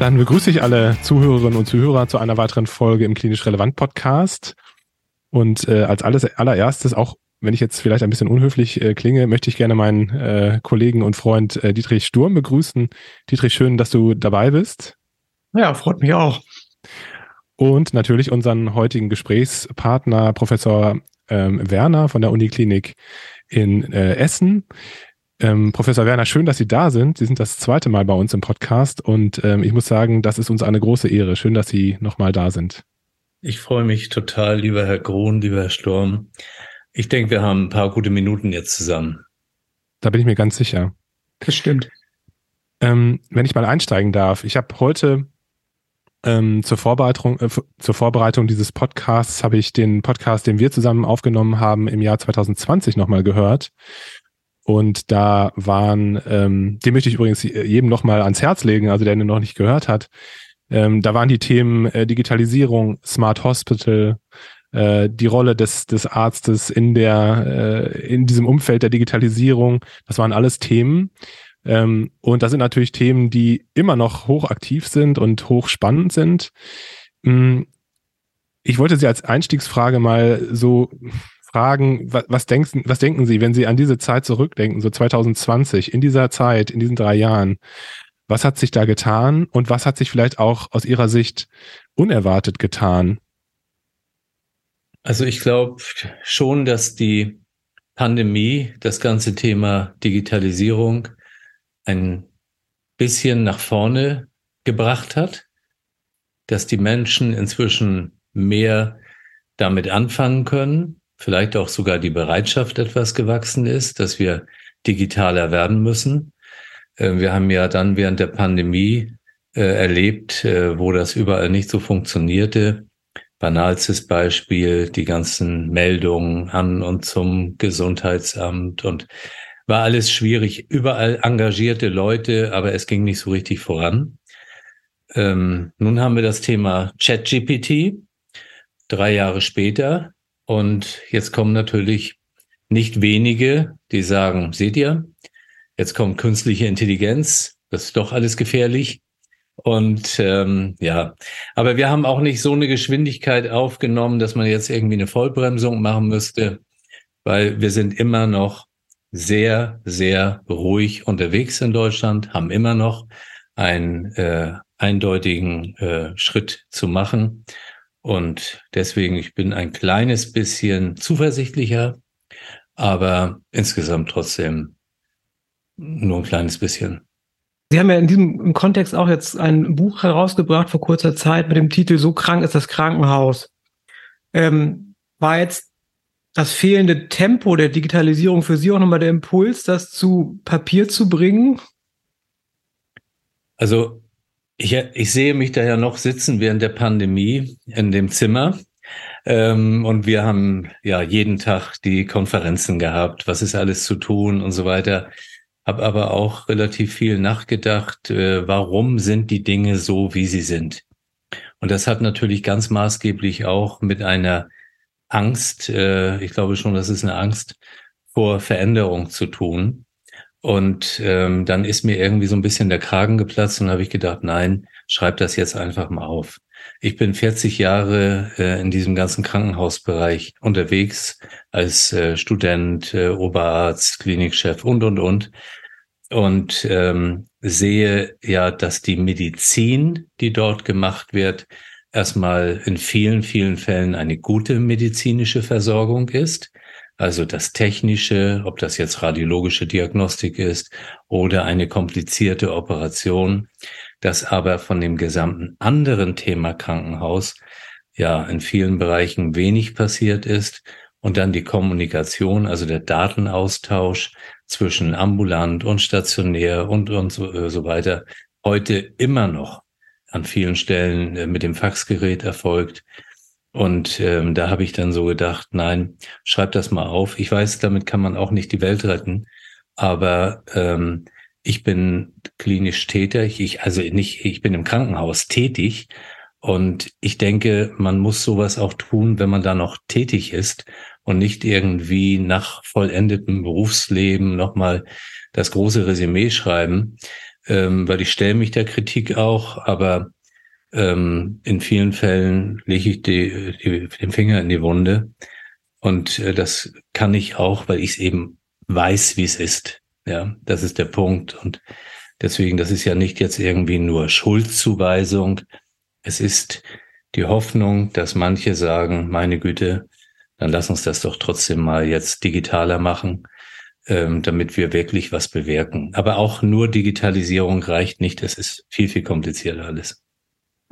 Dann begrüße ich alle Zuhörerinnen und Zuhörer zu einer weiteren Folge im Klinisch Relevant Podcast. Und äh, als alles, allererstes, auch wenn ich jetzt vielleicht ein bisschen unhöflich äh, klinge, möchte ich gerne meinen äh, Kollegen und Freund äh, Dietrich Sturm begrüßen. Dietrich, schön, dass du dabei bist. Ja, freut mich auch. Und natürlich unseren heutigen Gesprächspartner, Professor ähm, Werner von der Uniklinik in äh, Essen. Ähm, Professor Werner, schön, dass Sie da sind. Sie sind das zweite Mal bei uns im Podcast und ähm, ich muss sagen, das ist uns eine große Ehre. Schön, dass Sie nochmal da sind. Ich freue mich total, lieber Herr Grohn, lieber Herr Sturm. Ich denke, wir haben ein paar gute Minuten jetzt zusammen. Da bin ich mir ganz sicher. Das stimmt. Ähm, wenn ich mal einsteigen darf, ich habe heute ähm, zur Vorbereitung, äh, zur Vorbereitung dieses Podcasts habe ich den Podcast, den wir zusammen aufgenommen haben, im Jahr 2020 nochmal gehört. Und da waren, ähm, den möchte ich übrigens jedem nochmal ans Herz legen, also der ihn noch nicht gehört hat. Ähm, da waren die Themen äh, Digitalisierung, Smart Hospital, äh, die Rolle des, des Arztes in der, äh, in diesem Umfeld der Digitalisierung. Das waren alles Themen. Ähm, und das sind natürlich Themen, die immer noch hochaktiv sind und hochspannend sind. Mm, ich wollte Sie als Einstiegsfrage mal so fragen, was, was, denken, was denken Sie, wenn Sie an diese Zeit zurückdenken, so 2020, in dieser Zeit, in diesen drei Jahren? Was hat sich da getan und was hat sich vielleicht auch aus Ihrer Sicht unerwartet getan? Also ich glaube schon, dass die Pandemie das ganze Thema Digitalisierung ein bisschen nach vorne gebracht hat, dass die Menschen inzwischen mehr damit anfangen können, vielleicht auch sogar die Bereitschaft etwas gewachsen ist, dass wir digitaler werden müssen. Äh, wir haben ja dann während der Pandemie äh, erlebt, äh, wo das überall nicht so funktionierte. Banalstes Beispiel, die ganzen Meldungen an und zum Gesundheitsamt und war alles schwierig. Überall engagierte Leute, aber es ging nicht so richtig voran. Ähm, nun haben wir das Thema ChatGPT. Drei Jahre später und jetzt kommen natürlich nicht wenige, die sagen, seht ihr, jetzt kommt künstliche Intelligenz, das ist doch alles gefährlich. Und ähm, ja, aber wir haben auch nicht so eine Geschwindigkeit aufgenommen, dass man jetzt irgendwie eine Vollbremsung machen müsste, weil wir sind immer noch sehr, sehr ruhig unterwegs in Deutschland, haben immer noch einen äh, eindeutigen äh, Schritt zu machen. Und deswegen, ich bin ein kleines bisschen zuversichtlicher, aber insgesamt trotzdem nur ein kleines bisschen. Sie haben ja in diesem Kontext auch jetzt ein Buch herausgebracht vor kurzer Zeit mit dem Titel So krank ist das Krankenhaus. Ähm, war jetzt das fehlende Tempo der Digitalisierung für Sie auch nochmal der Impuls, das zu Papier zu bringen? Also ich, ich sehe mich da ja noch sitzen während der Pandemie in dem Zimmer. Ähm, und wir haben ja jeden Tag die Konferenzen gehabt, was ist alles zu tun und so weiter. Hab aber auch relativ viel nachgedacht, äh, warum sind die Dinge so, wie sie sind. Und das hat natürlich ganz maßgeblich auch mit einer Angst, äh, ich glaube schon, das ist eine Angst vor Veränderung zu tun. Und ähm, dann ist mir irgendwie so ein bisschen der Kragen geplatzt und habe ich gedacht, nein, schreib das jetzt einfach mal auf. Ich bin 40 Jahre äh, in diesem ganzen Krankenhausbereich unterwegs als äh, Student, äh, Oberarzt, Klinikchef und, und, und. Und ähm, sehe ja, dass die Medizin, die dort gemacht wird, erstmal in vielen, vielen Fällen eine gute medizinische Versorgung ist also das Technische, ob das jetzt radiologische Diagnostik ist oder eine komplizierte Operation, das aber von dem gesamten anderen Thema Krankenhaus ja in vielen Bereichen wenig passiert ist und dann die Kommunikation, also der Datenaustausch zwischen ambulant und stationär und und so, äh, so weiter heute immer noch an vielen Stellen äh, mit dem Faxgerät erfolgt. Und ähm, da habe ich dann so gedacht, nein, schreib das mal auf. Ich weiß, damit kann man auch nicht die Welt retten, aber ähm, ich bin klinisch tätig, ich also nicht, ich bin im Krankenhaus tätig. Und ich denke, man muss sowas auch tun, wenn man da noch tätig ist und nicht irgendwie nach vollendetem Berufsleben nochmal das große Resümee schreiben, ähm, weil ich stelle mich der Kritik auch, aber ähm, in vielen Fällen lege ich die, die, den Finger in die Wunde. Und äh, das kann ich auch, weil ich es eben weiß, wie es ist. Ja, das ist der Punkt. Und deswegen, das ist ja nicht jetzt irgendwie nur Schuldzuweisung. Es ist die Hoffnung, dass manche sagen, meine Güte, dann lass uns das doch trotzdem mal jetzt digitaler machen, ähm, damit wir wirklich was bewirken. Aber auch nur Digitalisierung reicht nicht. Es ist viel, viel komplizierter alles.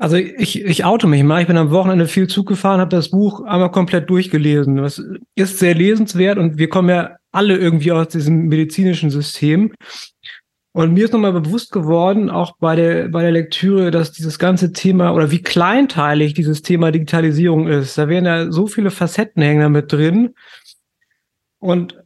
Also ich, ich auto mich mal. Ich bin am Wochenende viel Zug gefahren, habe das Buch einmal komplett durchgelesen. Das ist sehr lesenswert und wir kommen ja alle irgendwie aus diesem medizinischen System. Und mir ist nochmal bewusst geworden, auch bei der, bei der Lektüre, dass dieses ganze Thema oder wie kleinteilig dieses Thema Digitalisierung ist. Da wären ja so viele Facetten hängen da mit drin. Und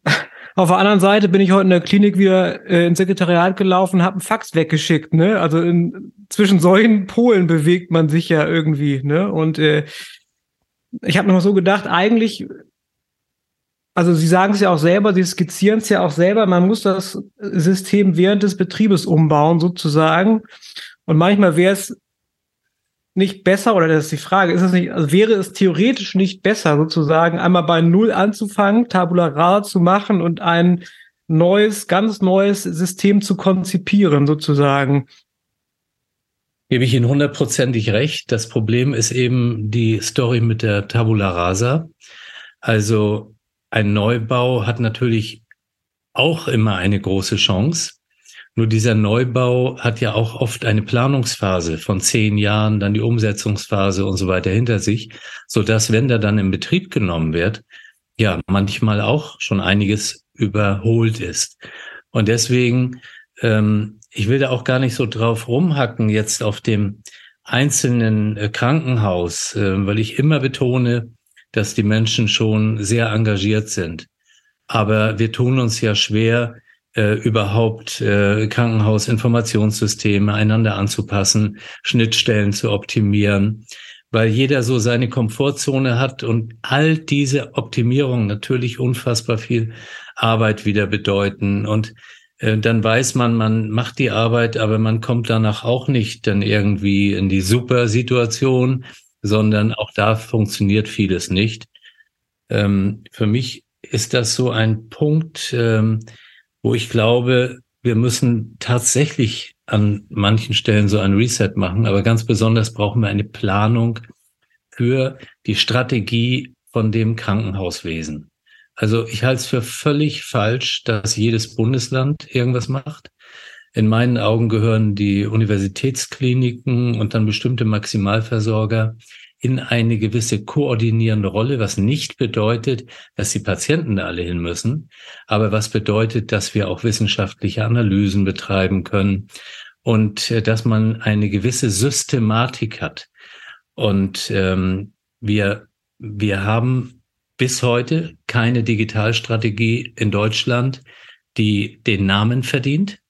auf der anderen Seite bin ich heute in der Klinik wieder äh, ins Sekretariat gelaufen, habe einen Fax weggeschickt. Ne? Also in, zwischen solchen Polen bewegt man sich ja irgendwie. Ne? Und äh, ich habe noch so gedacht, eigentlich, also Sie sagen es ja auch selber, Sie skizzieren es ja auch selber, man muss das System während des Betriebes umbauen sozusagen. Und manchmal wäre es nicht besser, oder das ist die Frage, ist es nicht, also wäre es theoretisch nicht besser, sozusagen einmal bei Null anzufangen, Tabula rasa zu machen und ein neues, ganz neues System zu konzipieren, sozusagen? Gebe ich Ihnen hundertprozentig recht. Das Problem ist eben die Story mit der Tabula rasa. Also ein Neubau hat natürlich auch immer eine große Chance. Nur dieser Neubau hat ja auch oft eine Planungsphase von zehn Jahren, dann die Umsetzungsphase und so weiter hinter sich, so dass, wenn der dann in Betrieb genommen wird, ja, manchmal auch schon einiges überholt ist. Und deswegen, ähm, ich will da auch gar nicht so drauf rumhacken jetzt auf dem einzelnen äh, Krankenhaus, äh, weil ich immer betone, dass die Menschen schon sehr engagiert sind. Aber wir tun uns ja schwer, äh, überhaupt äh, Krankenhausinformationssysteme einander anzupassen, Schnittstellen zu optimieren, weil jeder so seine Komfortzone hat und all diese Optimierungen natürlich unfassbar viel Arbeit wieder bedeuten und äh, dann weiß man, man macht die Arbeit, aber man kommt danach auch nicht dann irgendwie in die super Situation, sondern auch da funktioniert vieles nicht. Ähm, für mich ist das so ein Punkt, ähm, wo ich glaube, wir müssen tatsächlich an manchen Stellen so ein Reset machen, aber ganz besonders brauchen wir eine Planung für die Strategie von dem Krankenhauswesen. Also ich halte es für völlig falsch, dass jedes Bundesland irgendwas macht. In meinen Augen gehören die Universitätskliniken und dann bestimmte Maximalversorger in eine gewisse koordinierende Rolle, was nicht bedeutet, dass die Patienten da alle hin müssen, aber was bedeutet, dass wir auch wissenschaftliche Analysen betreiben können und äh, dass man eine gewisse Systematik hat. Und ähm, wir, wir haben bis heute keine Digitalstrategie in Deutschland, die den Namen verdient.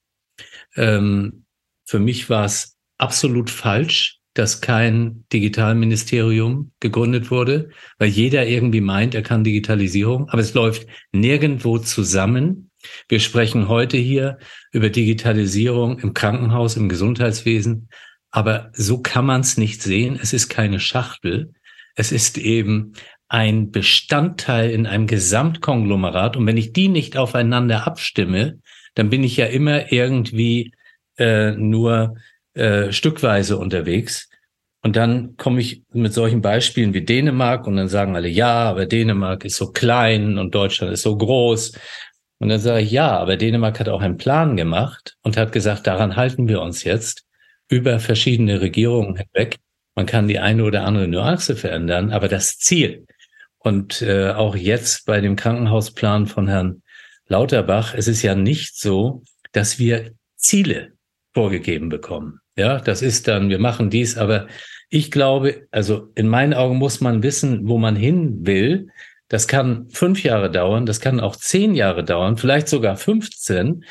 Ähm, für mich war es absolut falsch, dass kein Digitalministerium gegründet wurde, weil jeder irgendwie meint, er kann Digitalisierung, aber es läuft nirgendwo zusammen. Wir sprechen heute hier über Digitalisierung im Krankenhaus, im Gesundheitswesen, aber so kann man es nicht sehen. Es ist keine Schachtel. Es ist eben ein Bestandteil in einem Gesamtkonglomerat. Und wenn ich die nicht aufeinander abstimme, dann bin ich ja immer irgendwie äh, nur äh, stückweise unterwegs. Und dann komme ich mit solchen Beispielen wie Dänemark und dann sagen alle, ja, aber Dänemark ist so klein und Deutschland ist so groß. Und dann sage ich, ja, aber Dänemark hat auch einen Plan gemacht und hat gesagt, daran halten wir uns jetzt über verschiedene Regierungen hinweg. Man kann die eine oder andere Nuance verändern, aber das Ziel und äh, auch jetzt bei dem Krankenhausplan von Herrn Lauterbach, es ist ja nicht so, dass wir Ziele vorgegeben bekommen. Ja, das ist dann, wir machen dies, aber ich glaube, also in meinen Augen muss man wissen, wo man hin will. Das kann fünf Jahre dauern, das kann auch zehn Jahre dauern, vielleicht sogar 15.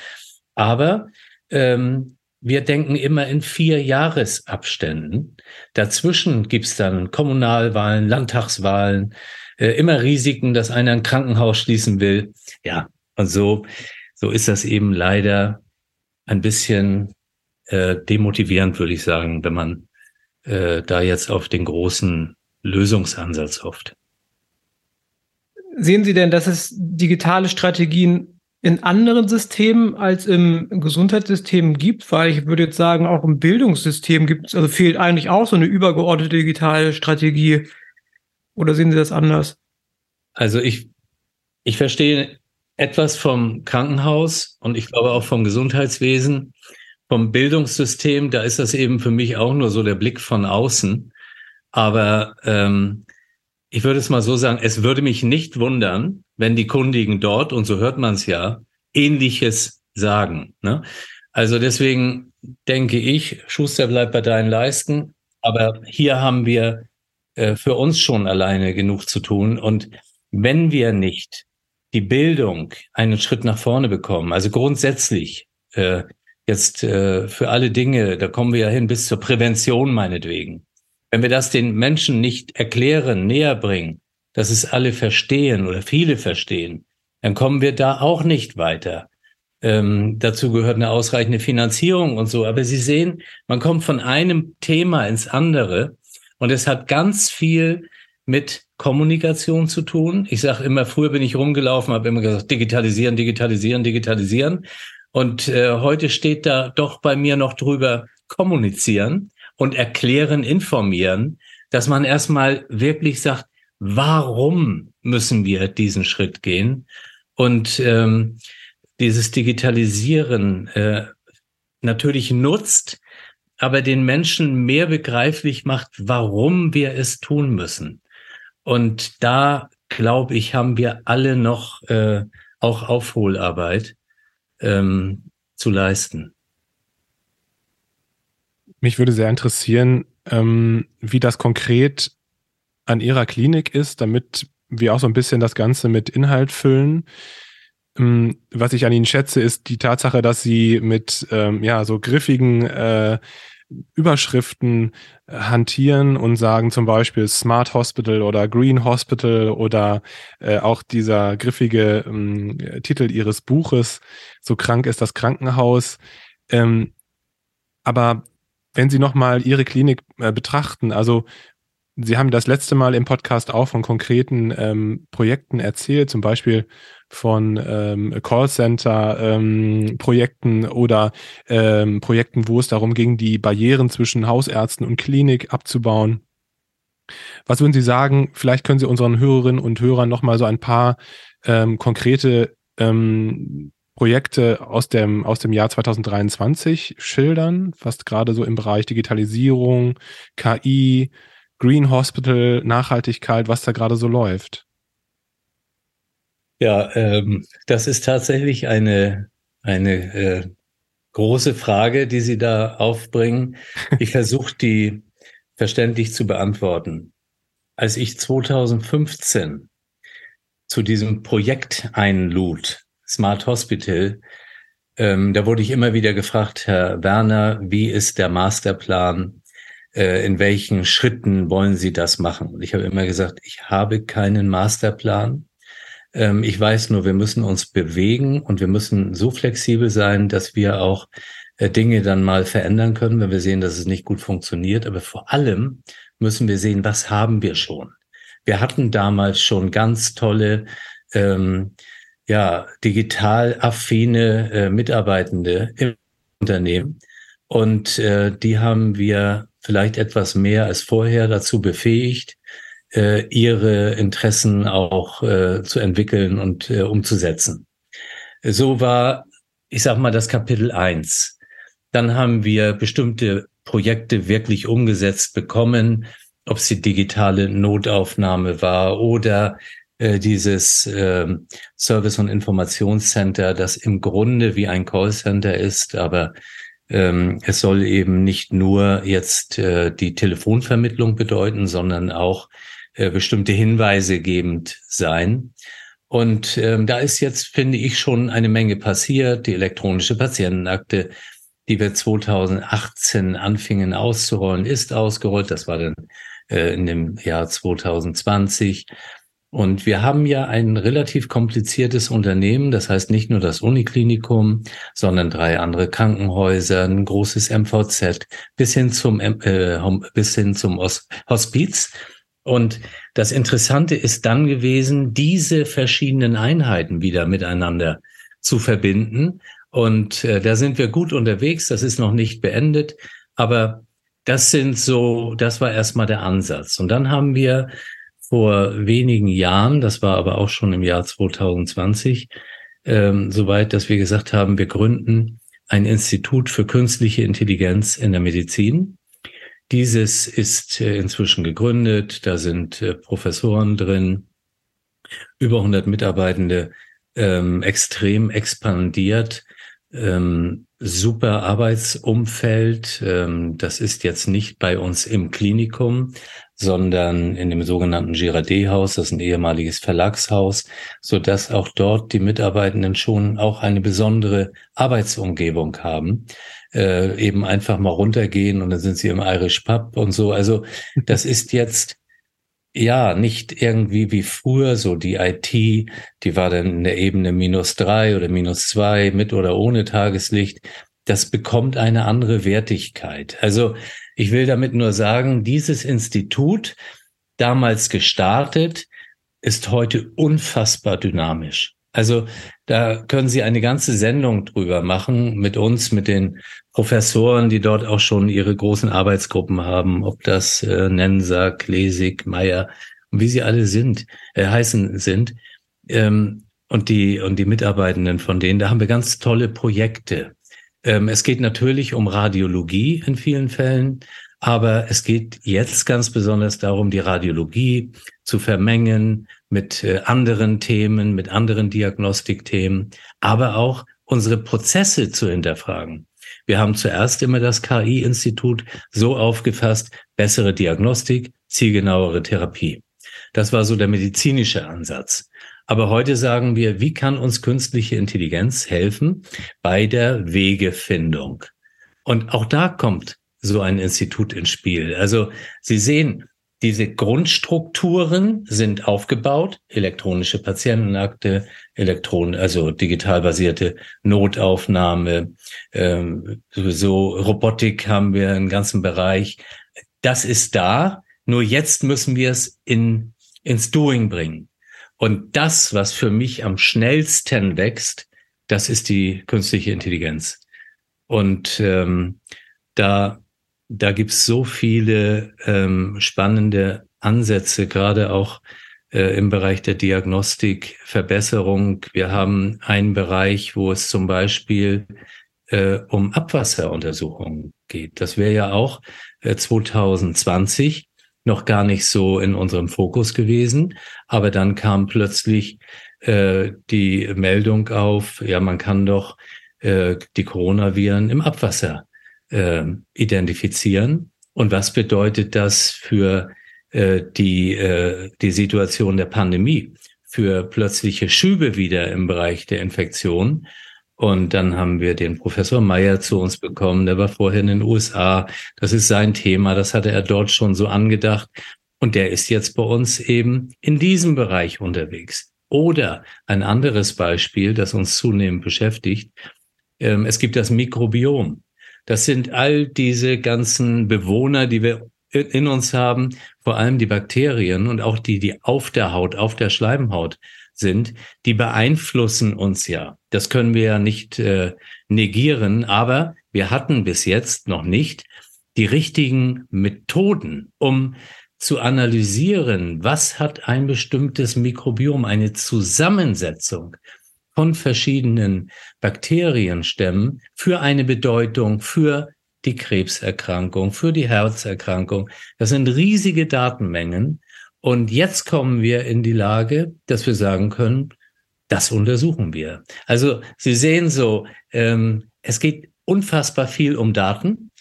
Aber ähm, wir denken immer in vier Jahresabständen. Dazwischen gibt's dann Kommunalwahlen, Landtagswahlen, äh, immer Risiken, dass einer ein Krankenhaus schließen will. Ja, und so, so ist das eben leider ein bisschen äh, demotivierend, würde ich sagen, wenn man äh, da jetzt auf den großen Lösungsansatz hofft. Sehen Sie denn, dass es digitale Strategien in anderen Systemen als im Gesundheitssystem gibt? Weil ich würde jetzt sagen, auch im Bildungssystem gibt es, also fehlt eigentlich auch so eine übergeordnete digitale Strategie. Oder sehen Sie das anders? Also ich, ich verstehe etwas vom Krankenhaus und ich glaube auch vom Gesundheitswesen vom Bildungssystem, da ist das eben für mich auch nur so der Blick von außen. Aber ähm, ich würde es mal so sagen, es würde mich nicht wundern, wenn die Kundigen dort, und so hört man es ja, ähnliches sagen. Ne? Also deswegen denke ich, Schuster bleibt bei deinen Leisten. Aber hier haben wir äh, für uns schon alleine genug zu tun. Und wenn wir nicht die Bildung einen Schritt nach vorne bekommen, also grundsätzlich äh, jetzt äh, für alle Dinge, da kommen wir ja hin bis zur Prävention meinetwegen. Wenn wir das den Menschen nicht erklären, näher bringen, dass es alle verstehen oder viele verstehen, dann kommen wir da auch nicht weiter. Ähm, dazu gehört eine ausreichende Finanzierung und so. Aber Sie sehen, man kommt von einem Thema ins andere und es hat ganz viel mit Kommunikation zu tun. Ich sage immer, früher bin ich rumgelaufen, habe immer gesagt, digitalisieren, digitalisieren, digitalisieren. Und äh, heute steht da doch bei mir noch drüber kommunizieren und erklären, informieren, dass man erstmal wirklich sagt, warum müssen wir diesen Schritt gehen? Und ähm, dieses Digitalisieren äh, natürlich nutzt, aber den Menschen mehr begreiflich macht, warum wir es tun müssen. Und da, glaube ich, haben wir alle noch äh, auch Aufholarbeit ähm, zu leisten. Mich würde sehr interessieren, ähm, wie das konkret an Ihrer Klinik ist, damit wir auch so ein bisschen das Ganze mit Inhalt füllen. Ähm, was ich an Ihnen schätze, ist die Tatsache, dass Sie mit ähm, ja so griffigen äh, Überschriften äh, hantieren und sagen zum Beispiel Smart Hospital oder Green Hospital oder äh, auch dieser griffige ähm, Titel ihres Buches, so krank ist das Krankenhaus. Ähm, aber wenn Sie nochmal Ihre Klinik äh, betrachten, also Sie haben das letzte Mal im Podcast auch von konkreten ähm, Projekten erzählt, zum Beispiel von ähm, Callcenter-Projekten ähm, oder ähm, Projekten, wo es darum ging, die Barrieren zwischen Hausärzten und Klinik abzubauen. Was würden Sie sagen? Vielleicht können Sie unseren Hörerinnen und Hörern noch mal so ein paar ähm, konkrete ähm, Projekte aus dem, aus dem Jahr 2023 schildern, was gerade so im Bereich Digitalisierung, KI, Green Hospital, Nachhaltigkeit, was da gerade so läuft. Ja, ähm, das ist tatsächlich eine, eine äh, große Frage, die Sie da aufbringen. Ich versuche die verständlich zu beantworten. Als ich 2015 zu diesem Projekt einlud, Smart Hospital, ähm, da wurde ich immer wieder gefragt, Herr Werner, wie ist der Masterplan? Äh, in welchen Schritten wollen Sie das machen? Und ich habe immer gesagt, ich habe keinen Masterplan. Ähm, ich weiß nur, wir müssen uns bewegen und wir müssen so flexibel sein, dass wir auch äh, Dinge dann mal verändern können, wenn wir sehen, dass es nicht gut funktioniert. Aber vor allem müssen wir sehen, was haben wir schon. Wir hatten damals schon ganz tolle, ähm, ja, digital affine äh, Mitarbeitende im Unternehmen. Und äh, die haben wir vielleicht etwas mehr als vorher dazu befähigt, äh, ihre Interessen auch äh, zu entwickeln und äh, umzusetzen. So war, ich sag mal, das Kapitel eins. Dann haben wir bestimmte Projekte wirklich umgesetzt bekommen, ob es die digitale Notaufnahme war oder äh, dieses äh, Service- und Informationscenter, das im Grunde wie ein Callcenter ist, aber Ähm, es soll eben nicht nur jetzt äh, die Telefonvermittlung bedeuten, sondern auch äh, bestimmte Hinweise gebend sein. Und ähm, da ist jetzt, finde ich, schon eine Menge passiert. Die elektronische Patientenakte, die wir 2018 anfingen auszurollen, ist ausgerollt. Das war dann äh, in dem Jahr 2020. Und wir haben ja ein relativ kompliziertes Unternehmen, das heißt nicht nur das Uniklinikum, sondern drei andere Krankenhäuser, ein großes MVZ bis hin zum äh, bis hin zum Hospiz. Und das Interessante ist dann gewesen, diese verschiedenen Einheiten wieder miteinander zu verbinden. Und äh, da sind wir gut unterwegs. Das ist noch nicht beendet, aber das sind so, das war erstmal der Ansatz. Und dann haben wir vor wenigen Jahren, das war aber auch schon im Jahr 2020, ähm, soweit, dass wir gesagt haben, wir gründen ein Institut für künstliche Intelligenz in der Medizin. Dieses ist äh, inzwischen gegründet, da sind äh, Professoren drin, über 100 Mitarbeitende, ähm, extrem expandiert, ähm, super Arbeitsumfeld. Ähm, das ist jetzt nicht bei uns im Klinikum, sondern in dem sogenannten Girardet-Haus, das ist ein ehemaliges Verlagshaus, so dass auch dort die Mitarbeitenden schon auch eine besondere Arbeitsumgebung haben. Äh, eben einfach mal runtergehen und dann sind sie im Irish Pub und so. Also das ist jetzt ja nicht irgendwie wie früher so die IT, die war dann in der Ebene minus drei oder minus zwei mit oder ohne Tageslicht. Das bekommt eine andere Wertigkeit. Also ich will damit nur sagen, dieses Institut, damals gestartet, ist heute unfassbar dynamisch. Also da können Sie eine ganze Sendung drüber machen mit uns, mit den Professoren, die dort auch schon ihre großen Arbeitsgruppen haben, ob das äh, Nenser, Klesig, Meyer und wie sie alle sind, äh, heißen sind. Ähm, und die, und die Mitarbeitenden von denen, da haben wir ganz tolle Projekte. Ähm, es geht natürlich um Radiologie in vielen Fällen, aber es geht jetzt ganz besonders darum, die Radiologie zu vermengen mit äh, anderen Themen, mit anderen Diagnostikthemen, aber auch unsere Prozesse zu hinterfragen. Wir haben zuerst immer das KI-Institut so aufgefasst, bessere Diagnostik, zielgenauere Therapie. Das war so der medizinische Ansatz. Aber heute sagen wir, wie kann uns künstliche Intelligenz helfen bei der Wegefindung? Und auch da kommt so ein Institut ins Spiel. Also Sie sehen, diese Grundstrukturen sind aufgebaut, elektronische Patientenakte, Elektron, also digital basierte Notaufnahme, ähm, sowieso Robotik haben wir einen ganzen Bereich. Das ist da, nur jetzt müssen wir es in, ins Doing bringen. Und das, was für mich am schnellsten wächst, das ist die künstliche Intelligenz. Und ähm, da, da gibt's so viele ähm, spannende Ansätze, gerade auch äh, im Bereich der Diagnostik, Verbesserung. Wir haben einen Bereich, wo es zum Beispiel äh, um Abwasseruntersuchungen geht. Das wäre ja auch äh, 2020 noch gar nicht so in unserem Fokus gewesen. Aber dann kam plötzlich äh, die Meldung auf, ja, man kann doch äh, die Coronaviren im Abwasser äh, identifizieren. Und was bedeutet das für äh, die, äh, die Situation der Pandemie, für plötzliche Schübe wieder im Bereich der Infektion? Und dann haben wir den Professor Meyer zu uns bekommen. Der war vorher in den USA. Das ist sein Thema. Das hatte er dort schon so angedacht. Und der ist jetzt bei uns eben in diesem Bereich unterwegs. Oder ein anderes Beispiel, das uns zunehmend beschäftigt. Ähm, es gibt das Mikrobiom. Das sind all diese ganzen Bewohner, die wir in uns haben, vor allem die Bakterien und auch die, die auf der Haut, auf der Schleimhaut sind, die beeinflussen uns ja. Das können wir ja nicht äh, negieren, aber wir hatten bis jetzt noch nicht die richtigen Methoden, um zu analysieren, was hat ein bestimmtes Mikrobiom, eine Zusammensetzung von verschiedenen Bakterienstämmen für eine Bedeutung für die Krebserkrankung, für die Herzerkrankung. Das sind riesige Datenmengen, und jetzt kommen wir in die Lage, dass wir sagen können, das untersuchen wir. Also Sie sehen so, ähm, es geht unfassbar viel um Daten.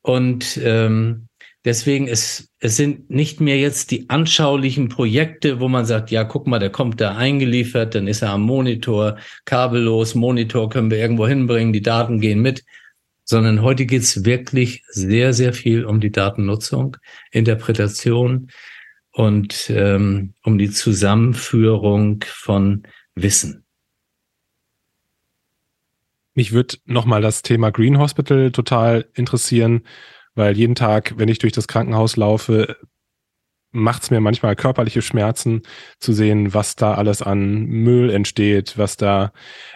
Und ähm, deswegen ist es sind nicht mehr jetzt die anschaulichen Projekte, wo man sagt, ja, guck mal, der kommt da eingeliefert, dann ist er am Monitor, kabellos, Monitor können wir irgendwo hinbringen, die Daten gehen mit, sondern heute geht es wirklich sehr, sehr viel um die Datennutzung, Interpretation und ähm, um die Zusammenführung von Wissen. Mich würde nochmal das Thema Green Hospital total interessieren, weil jeden Tag, wenn ich durch das Krankenhaus laufe, macht es mir manchmal körperliche Schmerzen zu sehen, was da alles an Müll entsteht, was da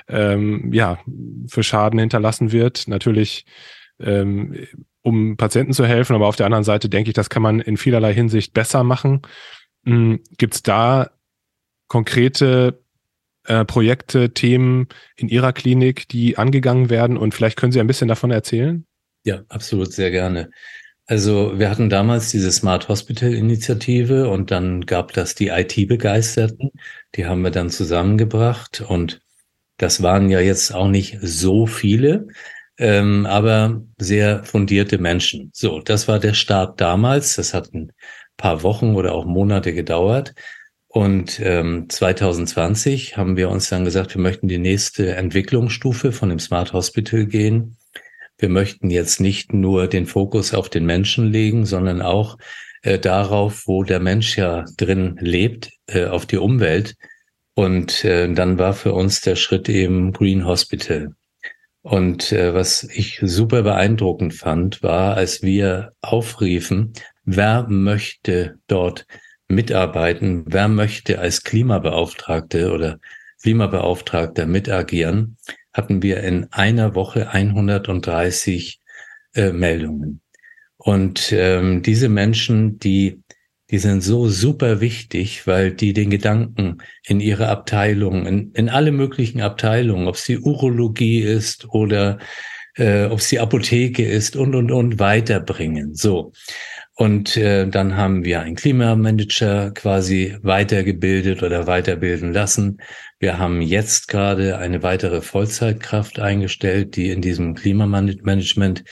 ähm, ja für Schaden hinterlassen wird. Natürlich ähm, um Patienten zu helfen, aber auf der anderen Seite denke ich, das kann man in vielerlei Hinsicht besser machen. Mhm. Gibt es da konkrete äh, Projekte, Themen in Ihrer Klinik, die angegangen werden und vielleicht können Sie ein bisschen davon erzählen? Ja, absolut, sehr gerne. Also wir hatten damals diese Smart Hospital Initiative und dann gab das die IT-Begeisterten, die haben wir dann zusammengebracht und das waren ja jetzt auch nicht so viele, ähm, aber sehr fundierte Menschen. So, das war der Start damals. Das hat ein paar Wochen oder auch Monate gedauert. Und ähm, 2020 haben wir uns dann gesagt, wir möchten die nächste Entwicklungsstufe von dem Smart Hospital gehen wir möchten jetzt nicht nur den Fokus auf den Menschen legen, sondern auch äh, darauf, wo der Mensch ja drin lebt, äh, auf die Umwelt. Und äh, dann war für uns der Schritt eben Green Hospital. Und äh, was ich super beeindruckend fand, war, als wir aufriefen, wer möchte dort mitarbeiten, wer möchte als Klimabeauftragte oder Klimabeauftragter mitagieren, hatten wir in einer Woche 130 äh, Meldungen. Und ähm, diese Menschen, die, die sind so super wichtig, weil die den Gedanken in ihre Abteilung, in, in alle möglichen Abteilungen, ob es die Urologie ist oder äh, ob es die Apotheke ist und, und, und weiterbringen. So. Und äh, dann haben wir einen Klimamanager quasi weitergebildet oder weiterbilden lassen. Wir haben jetzt gerade eine weitere Vollzeitkraft eingestellt, die in diesem Klimamanagement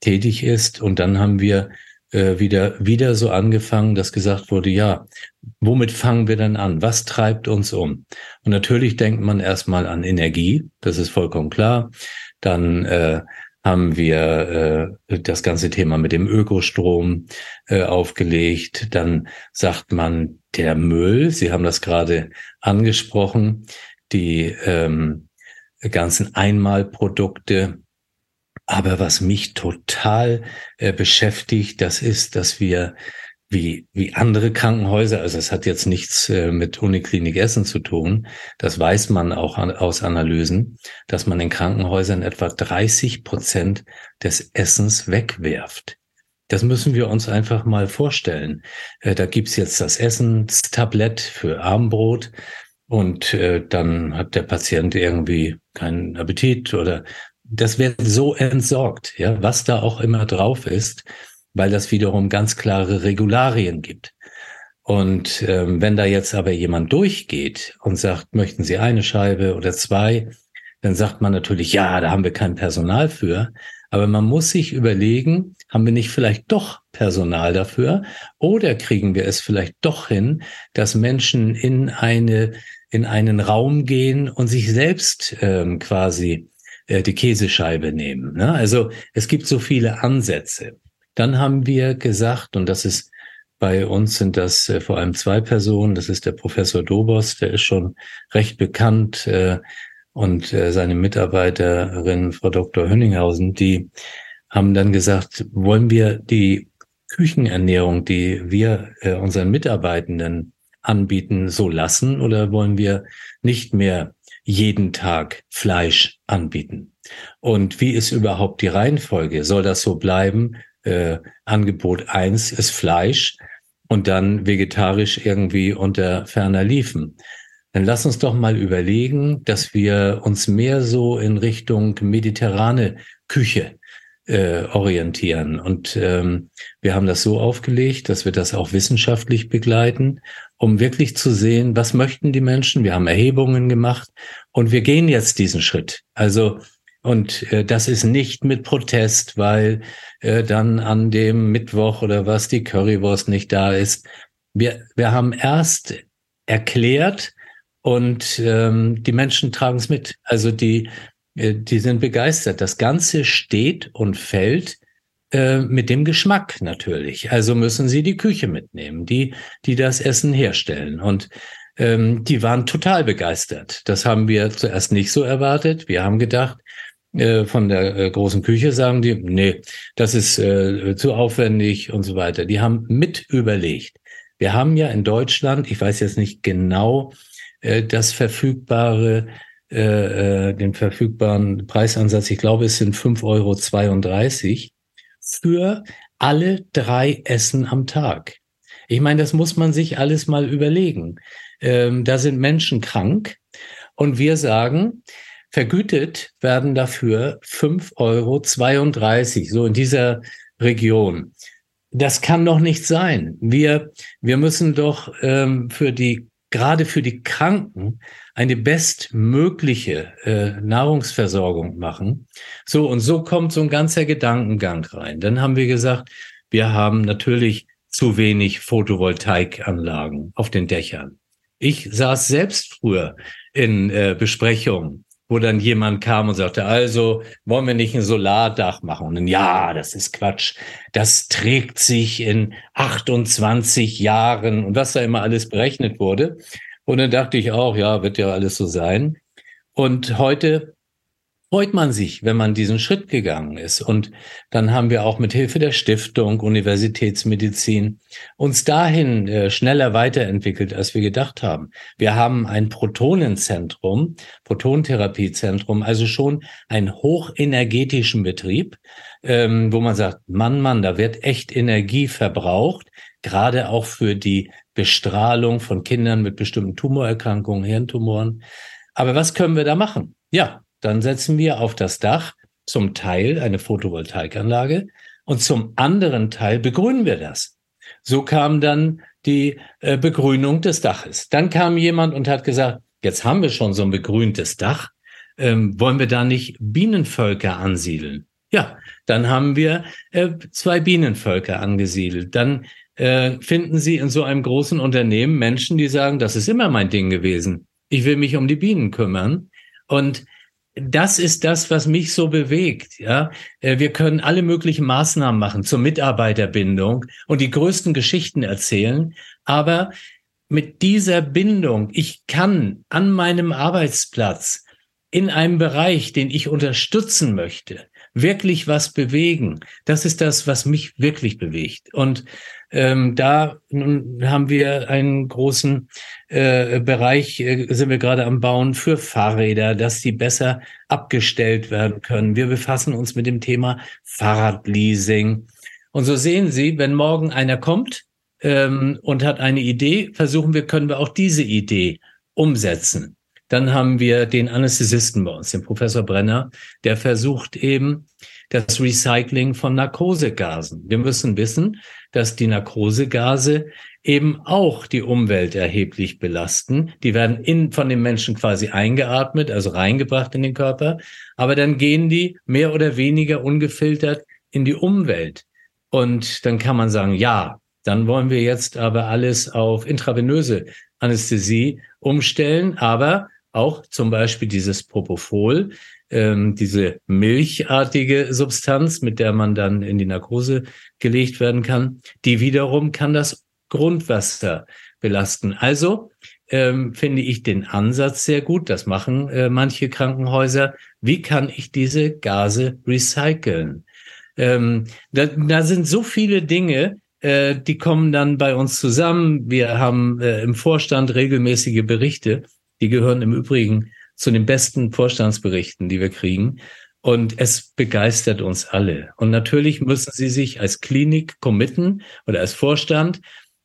tätig ist. Und dann haben wir äh, wieder, wieder so angefangen, dass gesagt wurde, ja, womit fangen wir denn an? Was treibt uns um? Und natürlich denkt man erstmal an Energie, das ist vollkommen klar. Dann äh, haben wir äh, das ganze Thema mit dem Ökostrom äh, aufgelegt. Dann sagt man der Müll. Sie haben das gerade angesprochen, die ähm, ganzen Einmalprodukte. Aber was mich total äh, beschäftigt, das ist, dass wir wie, wie andere Krankenhäuser, also es hat jetzt nichts äh, mit Uniklinik Essen zu tun, das weiß man auch aus Analysen, dass man in Krankenhäusern etwa 30 Prozent des Essens wegwerft. Das müssen wir uns einfach mal vorstellen. Äh, da gibt's jetzt das Essenstablett für Armbrot und äh, dann hat der Patient irgendwie keinen Appetit oder das wird so entsorgt, ja, was da auch immer drauf ist weil das wiederum ganz klare Regularien gibt. Und ähm, wenn da jetzt aber jemand durchgeht und sagt, möchten Sie eine Scheibe oder zwei, dann sagt man natürlich, ja, da haben wir kein Personal für. Aber man muss sich überlegen, haben wir nicht vielleicht doch Personal dafür? Oder kriegen wir es vielleicht doch hin, dass Menschen in eine, in einen Raum gehen und sich selbst ähm, quasi äh, die Käsescheibe nehmen? Ne? Also es gibt so viele Ansätze. Dann haben wir gesagt, und das ist bei uns sind das äh, vor allem zwei Personen. Das ist der Professor Dobos, der ist schon recht bekannt, äh, und äh, seine Mitarbeiterin, Frau Dr. Hönninghausen, die haben dann gesagt, wollen wir die Küchenernährung, die wir äh, unseren Mitarbeitenden anbieten, so lassen oder wollen wir nicht mehr jeden Tag Fleisch anbieten? Und wie ist überhaupt die Reihenfolge? Soll das so bleiben? Äh, Angebot eins ist Fleisch und dann vegetarisch irgendwie unter ferner liefen. Dann lass uns doch mal überlegen, dass wir uns mehr so in Richtung mediterrane Küche äh, orientieren. Und ähm, wir haben das so aufgelegt, dass wir das auch wissenschaftlich begleiten, um wirklich zu sehen, was möchten die Menschen. Wir haben Erhebungen gemacht und wir gehen jetzt diesen Schritt. Also Und äh, das ist nicht mit Protest, weil äh, dann an dem Mittwoch oder was die Currywurst nicht da ist. Wir, wir haben erst erklärt und ähm, die Menschen tragen es mit. Also die, äh, die sind begeistert. Das Ganze steht und fällt äh, mit dem Geschmack natürlich. Also müssen sie die Küche mitnehmen, die, die das Essen herstellen. Und ähm, die waren total begeistert. Das haben wir zuerst nicht so erwartet. Wir haben gedacht, von der äh, großen Küche sagen die, nee, das ist äh, zu aufwendig und so weiter. Die haben mit überlegt. Wir haben ja in Deutschland, ich weiß jetzt nicht genau, äh, das verfügbare, äh, äh den verfügbaren Preisansatz, ich glaube, es sind 5,32 Euro für alle drei Essen am Tag. Ich meine, das muss man sich alles mal überlegen. Ähm, da sind Menschen krank und wir sagen, Vergütet werden dafür 5,32 Euro, so in dieser Region. Das kann doch nicht sein. Wir, wir müssen doch ähm, für die, gerade für die Kranken, eine bestmögliche äh, Nahrungsversorgung machen. So, und so kommt so ein ganzer Gedankengang rein. Dann haben wir gesagt, wir haben natürlich zu wenig Photovoltaikanlagen auf den Dächern. Ich saß selbst früher in äh, Besprechungen wo dann jemand kam und sagte, also wollen wir nicht ein Solardach machen? Und dann, ja, das ist Quatsch. Das trägt sich in 28 Jahren und was da immer alles berechnet wurde. Und dann dachte ich auch, ja, wird ja alles so sein. Und heute freut man sich, wenn man diesen Schritt gegangen ist. Und dann haben wir auch mit Hilfe der Stiftung Universitätsmedizin uns dahin äh, schneller weiterentwickelt, als wir gedacht haben. Wir haben ein Protonenzentrum, Protonentherapiezentrum, also schon einen hochenergetischen Betrieb, ähm, wo man sagt, Mann, Mann, da wird echt Energie verbraucht, gerade auch für die Bestrahlung von Kindern mit bestimmten Tumorerkrankungen, Hirntumoren. Aber was können wir da machen? Ja, dann setzen wir auf das Dach zum Teil eine Photovoltaikanlage und zum anderen Teil begrünen wir das. So kam dann die äh, Begrünung des Daches. Dann kam jemand und hat gesagt, jetzt haben wir schon so ein begrüntes Dach, ähm, wollen wir da nicht Bienenvölker ansiedeln? Ja, dann haben wir äh, zwei Bienenvölker angesiedelt. Dann äh, finden Sie in so einem großen Unternehmen Menschen, die sagen, das ist immer mein Ding gewesen. Ich will mich um die Bienen kümmern. Und das ist das, was mich so bewegt. Ja, äh, wir können alle möglichen Maßnahmen machen zur Mitarbeiterbindung und die größten Geschichten erzählen. Aber mit dieser Bindung, ich kann an meinem Arbeitsplatz in einem Bereich, den ich unterstützen möchte, wirklich was bewegen. Das ist das, was mich wirklich bewegt. Und ähm, da haben wir einen großen äh, Bereich, äh, sind wir gerade am Bauen für Fahrräder, dass die besser abgestellt werden können. Wir befassen uns mit dem Thema Fahrradleasing. Und so sehen Sie, wenn morgen einer kommt ähm, und hat eine Idee, versuchen wir, können wir auch diese Idee umsetzen. Dann haben wir den Anästhesisten bei uns, den Professor Brenner, der versucht eben das Recycling von Narkosegasen. Wir müssen wissen, dass die Narkosegase eben auch die Umwelt erheblich belasten. Die werden in, von den Menschen quasi eingeatmet, also reingebracht in den Körper, aber dann gehen die mehr oder weniger ungefiltert in die Umwelt. Und dann kann man sagen, ja, dann wollen wir jetzt aber alles auf intravenöse Anästhesie umstellen, aber auch zum Beispiel dieses Propofol, ähm, diese milchartige Substanz, mit der man dann in die Narkose gelegt werden kann, die wiederum kann das Grundwasser belasten. Also ähm, finde ich den Ansatz sehr gut. Das machen äh, manche Krankenhäuser. Wie kann ich diese Gase recyceln? Ähm, da, da sind so viele Dinge, äh, die kommen dann bei uns zusammen. Wir haben äh, im Vorstand regelmäßige Berichte die gehören im Übrigen zu den besten Vorstandsberichten, die wir kriegen. Und es begeistert uns alle. Und natürlich müssen Sie sich als Klinik committen oder als Vorstand,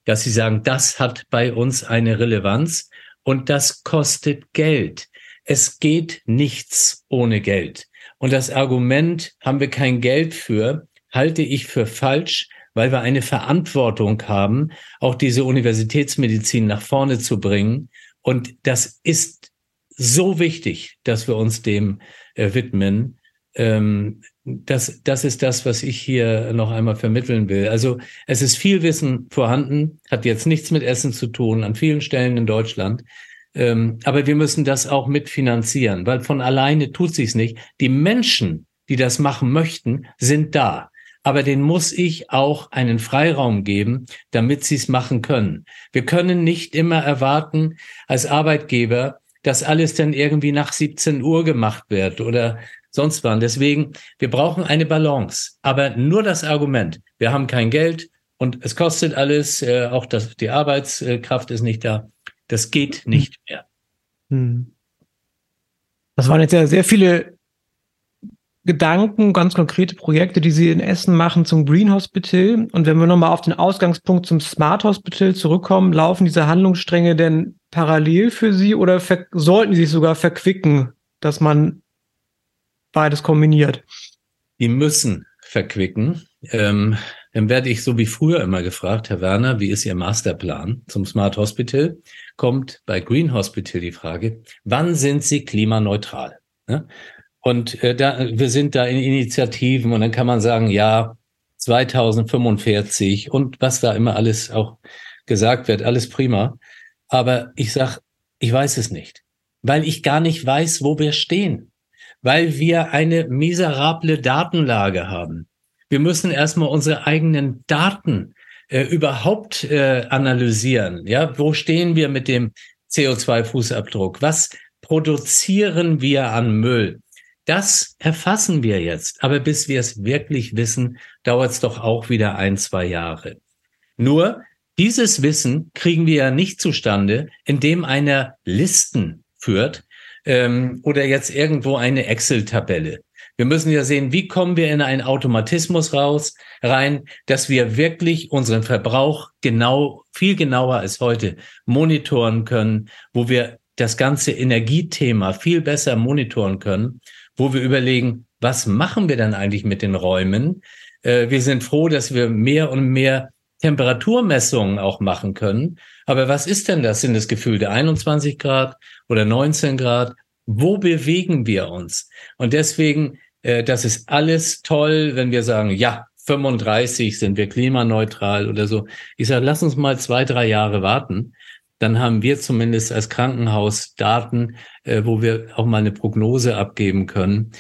dass Sie sagen, das hat bei uns eine Relevanz und das kostet Geld. Es geht nichts ohne Geld. Und das Argument, haben wir kein Geld für, halte ich für falsch, weil wir eine Verantwortung haben, auch diese Universitätsmedizin nach vorne zu bringen und das ist so wichtig, dass wir uns dem äh, widmen. Ähm, das, das ist das, was ich hier noch einmal vermitteln will. Also es ist viel Wissen vorhanden, hat jetzt nichts mit Essen zu tun, an vielen Stellen in Deutschland. Ähm, aber wir müssen das auch mitfinanzieren, weil von alleine tut sich's nicht. Die Menschen, die das machen möchten, sind da. Aber den muss ich auch einen Freiraum geben, damit sie es machen können. Wir können nicht immer erwarten als Arbeitgeber, dass alles dann irgendwie nach 17 Uhr gemacht wird oder sonst wann. Deswegen, wir brauchen eine Balance. Aber nur das Argument, wir haben kein Geld und es kostet alles, äh, auch das, die Arbeitskraft ist nicht da, das geht nicht mehr. Hm. Das waren jetzt ja sehr viele Gedanken, ganz konkrete Projekte, die Sie in Essen machen zum Green Hospital. Und wenn wir nochmal auf den Ausgangspunkt zum Smart Hospital zurückkommen, laufen diese Handlungsstränge denn parallel für Sie oder sollten Sie sich sogar verquicken, dass man beides kombiniert? Die müssen verquicken. Ähm, dann werde ich so wie früher immer gefragt, Herr Werner, wie ist Ihr Masterplan zum Smart Hospital? Kommt bei Green Hospital die Frage, wann sind Sie klimaneutral? Ja? Und äh, da, wir sind da in Initiativen und dann kann man sagen, ja, 2045 und was da immer alles auch gesagt wird, alles prima. Aber ich sag, ich weiß es nicht, weil ich gar nicht weiß, wo wir stehen, weil wir eine miserable Datenlage haben. Wir müssen erstmal unsere eigenen Daten äh, überhaupt äh, analysieren. Ja, wo stehen wir mit dem CO2-Fußabdruck? Was produzieren wir an Müll? Das erfassen wir jetzt. Aber bis wir es wirklich wissen, dauert es doch auch wieder ein, zwei Jahre. Nur dieses Wissen kriegen wir ja nicht zustande, indem einer Listen führt ähm, oder jetzt irgendwo eine Excel-Tabelle. Wir müssen ja sehen, wie kommen wir in einen Automatismus raus, rein, dass wir wirklich unseren Verbrauch genau, viel genauer als heute monitoren können, wo wir das ganze Energiethema viel besser monitoren können wo wir überlegen, was machen wir dann eigentlich mit den Räumen? Äh, wir sind froh, dass wir mehr und mehr Temperaturmessungen auch machen können. Aber was ist denn das? Sind das Gefühlte 21 Grad oder 19 Grad? Wo bewegen wir uns? Und deswegen, äh, das ist alles toll, wenn wir sagen, ja, 35 sind wir klimaneutral oder so. Ich sage, lass uns mal zwei, drei Jahre warten dann haben wir zumindest als Krankenhaus Daten, äh, wo wir auch mal eine Prognose abgeben können.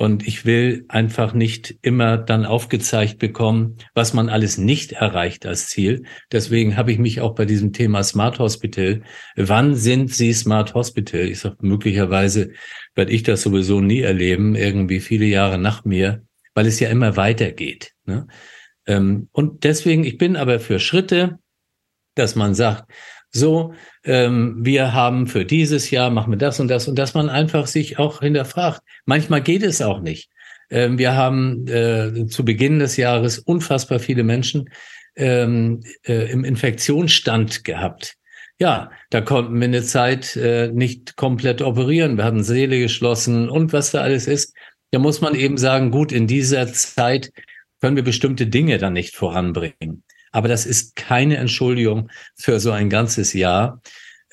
Und ich will einfach nicht immer dann aufgezeigt bekommen, was man alles nicht erreicht als Ziel. Deswegen habe ich mich auch bei diesem Thema Smart Hospital. Wann sind Sie Smart Hospital? Ich sage, möglicherweise werde ich das sowieso nie erleben, irgendwie viele Jahre nach mir, weil es ja immer weitergeht. Ne? Ähm, und deswegen, ich bin aber für Schritte, dass man sagt, so, ähm, wir haben für dieses Jahr, machen wir das und das und dass man einfach sich auch hinterfragt. Manchmal geht es auch nicht. Ähm, wir haben äh, zu Beginn des Jahres unfassbar viele Menschen ähm, äh, im Infektionsstand gehabt. Ja, da konnten wir eine Zeit äh, nicht komplett operieren. Wir hatten Seele geschlossen und was da alles ist. Da muss man eben sagen, gut, in dieser Zeit können wir bestimmte Dinge dann nicht voranbringen. Aber das ist keine Entschuldigung für so ein ganzes Jahr.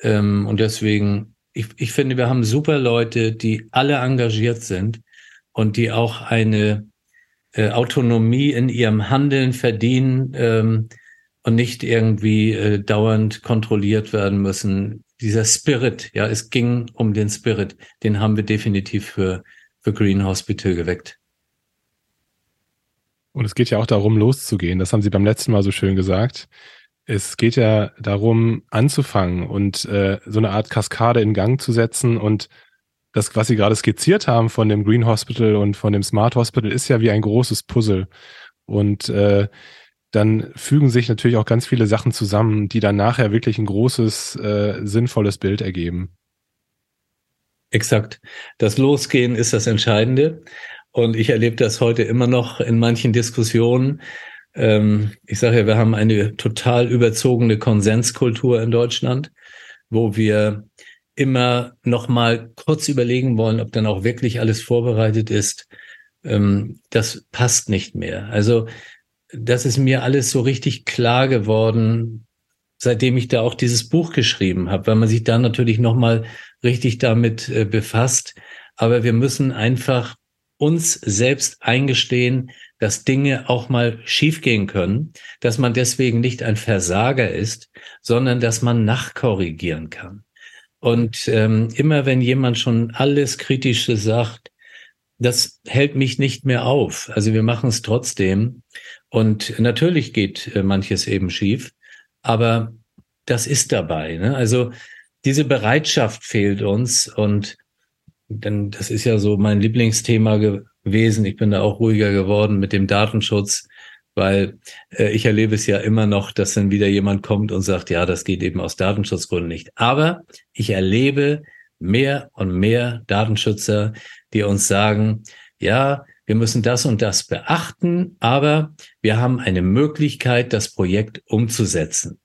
Ähm, und deswegen, ich, ich finde, wir haben super Leute, die alle engagiert sind und die auch eine äh, Autonomie in ihrem Handeln verdienen ähm, und nicht irgendwie äh, dauernd kontrolliert werden müssen. Dieser Spirit, ja, es ging um den Spirit, den haben wir definitiv für, für Green Hospital geweckt. Und es geht ja auch darum, loszugehen. Das haben Sie beim letzten Mal so schön gesagt. Es geht ja darum, anzufangen und äh, so eine Art Kaskade in Gang zu setzen. Und das, was Sie gerade skizziert haben von dem Green Hospital und von dem Smart Hospital, ist ja wie ein großes Puzzle. Und äh, dann fügen sich natürlich auch ganz viele Sachen zusammen, die dann nachher wirklich ein großes, äh, sinnvolles Bild ergeben. Exakt. Das Losgehen ist das Entscheidende. Und ich erlebe das heute immer noch in manchen Diskussionen. Ähm, ich sage ja, wir haben eine total überzogene Konsenskultur in Deutschland, wo wir immer noch mal kurz überlegen wollen, ob dann auch wirklich alles vorbereitet ist. Ähm, das passt nicht mehr. Also das ist mir alles so richtig klar geworden, seitdem ich da auch dieses Buch geschrieben habe, weil man sich da natürlich noch mal richtig damit äh, befasst. Aber wir müssen einfach uns selbst eingestehen, dass Dinge auch mal schiefgehen können, dass man deswegen nicht ein Versager ist, sondern dass man nachkorrigieren kann. Und ähm, immer wenn jemand schon alles Kritische sagt, das hält mich nicht mehr auf. Also wir machen es trotzdem. Und natürlich geht äh, manches eben schief, aber das ist dabei. Ne? Also diese Bereitschaft fehlt uns und denn das ist ja so mein Lieblingsthema gewesen. Ich bin da auch ruhiger geworden mit dem Datenschutz, weil äh, ich erlebe es ja immer noch, dass dann wieder jemand kommt und sagt, ja, das geht eben aus Datenschutzgründen nicht. Aber ich erlebe mehr und mehr Datenschützer, die uns sagen, ja, wir müssen das und das beachten, aber wir haben eine Möglichkeit, das Projekt umzusetzen.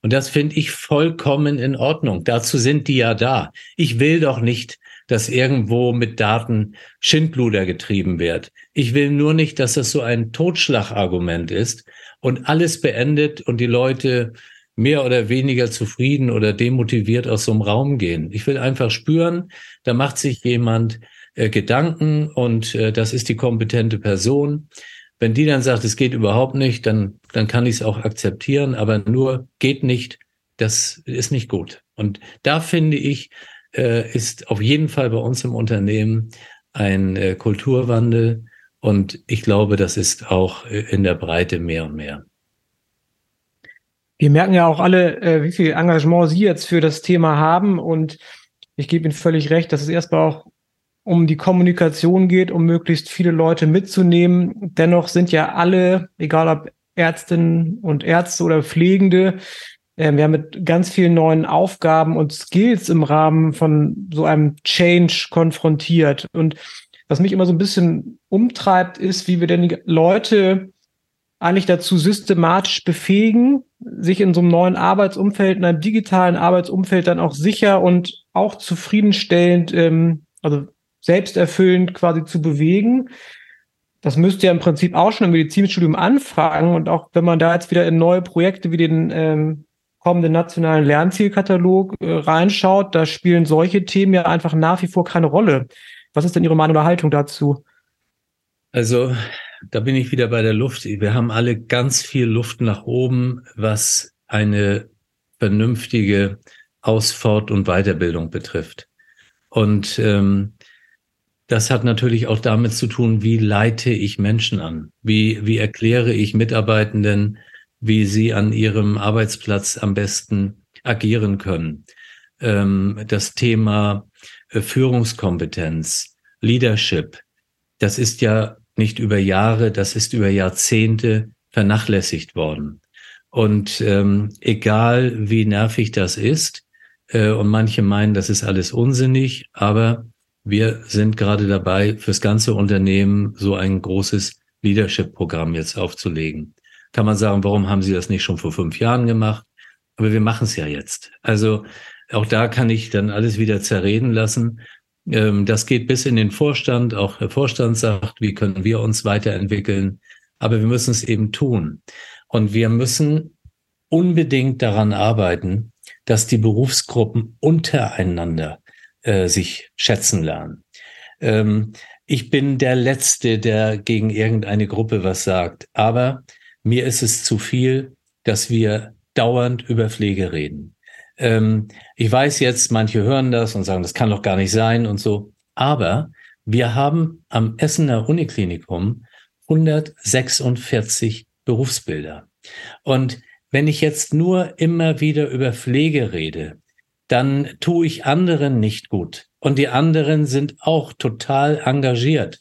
Und das finde ich vollkommen in Ordnung. Dazu sind die ja da. Ich will doch nicht, dass irgendwo mit Daten Schindluder getrieben wird. Ich will nur nicht, dass das so ein Totschlagargument ist und alles beendet und die Leute mehr oder weniger zufrieden oder demotiviert aus so einem Raum gehen. Ich will einfach spüren, da macht sich jemand äh, Gedanken und äh, das ist die kompetente Person. Wenn die dann sagt, es geht überhaupt nicht, dann, dann kann ich es auch akzeptieren, aber nur geht nicht, das ist nicht gut. Und da finde ich, ist auf jeden Fall bei uns im Unternehmen ein äh, Kulturwandel und ich glaube, das ist auch äh, in der Breite mehr und mehr. Wir merken ja auch alle, äh, wie viel Engagement Sie jetzt für das Thema haben und ich gebe Ihnen völlig recht, dass es erstmal auch um die Kommunikation geht, um möglichst viele Leute mitzunehmen. Dennoch sind ja alle, egal ob Ärztinnen und Ärzte oder Pflegende, äh, wir haben mit ganz vielen neuen Aufgaben und Skills im Rahmen von so einem Change konfrontiert. Und was mich immer so ein bisschen umtreibt, ist, wie wir denn die Leute eigentlich dazu systematisch befähigen, sich in so einem neuen Arbeitsumfeld, in einem digitalen Arbeitsumfeld dann auch sicher und auch zufriedenstellend, ähm, also selbsterfüllend quasi zu bewegen. Das müsste ja im Prinzip auch schon im Medizinstudium anfangen und auch wenn man da jetzt wieder in neue Projekte wie den ähm, kommenden nationalen Lernzielkatalog äh, reinschaut, da spielen solche Themen ja einfach nach wie vor keine Rolle. Was ist denn Ihre Meinung oder Haltung dazu? Also, da bin ich wieder bei der Luft. Wir haben alle ganz viel Luft nach oben, was eine vernünftige Aus-, Fort- und Weiterbildung betrifft. Und ähm, das hat natürlich auch damit zu tun, wie leite ich Menschen an? Wie, wie erkläre ich Mitarbeitenden, wie sie an ihrem Arbeitsplatz am besten agieren können? Ähm, das Thema äh, Führungskompetenz, Leadership, das ist ja nicht über Jahre, das ist über Jahrzehnte vernachlässigt worden. Und ähm, egal wie nervig das ist, äh, und manche meinen, das ist alles unsinnig, aber wir sind gerade dabei, fürs ganze Unternehmen so ein großes Leadership-Programm jetzt aufzulegen. Kann man sagen, warum haben Sie das nicht schon vor fünf Jahren gemacht? Aber wir machen es ja jetzt. Also auch da kann ich dann alles wieder zerreden lassen. Ähm, das geht bis in den Vorstand. Auch der Vorstand sagt, wie können wir uns weiterentwickeln? Aber wir müssen es eben tun. Und wir müssen unbedingt daran arbeiten, dass die Berufsgruppen untereinander äh, sich schätzen lernen. Ähm, ich bin der Letzte, der gegen irgendeine Gruppe was sagt, aber mir ist es zu viel, dass wir dauernd über Pflege reden. Ähm, ich weiß jetzt, manche hören das und sagen, das kann doch gar nicht sein und so, aber wir haben am Essener Uniklinikum 146 Berufsbilder. Und wenn ich jetzt nur immer wieder über Pflege rede, dann tue ich anderen nicht gut. Und die anderen sind auch total engagiert.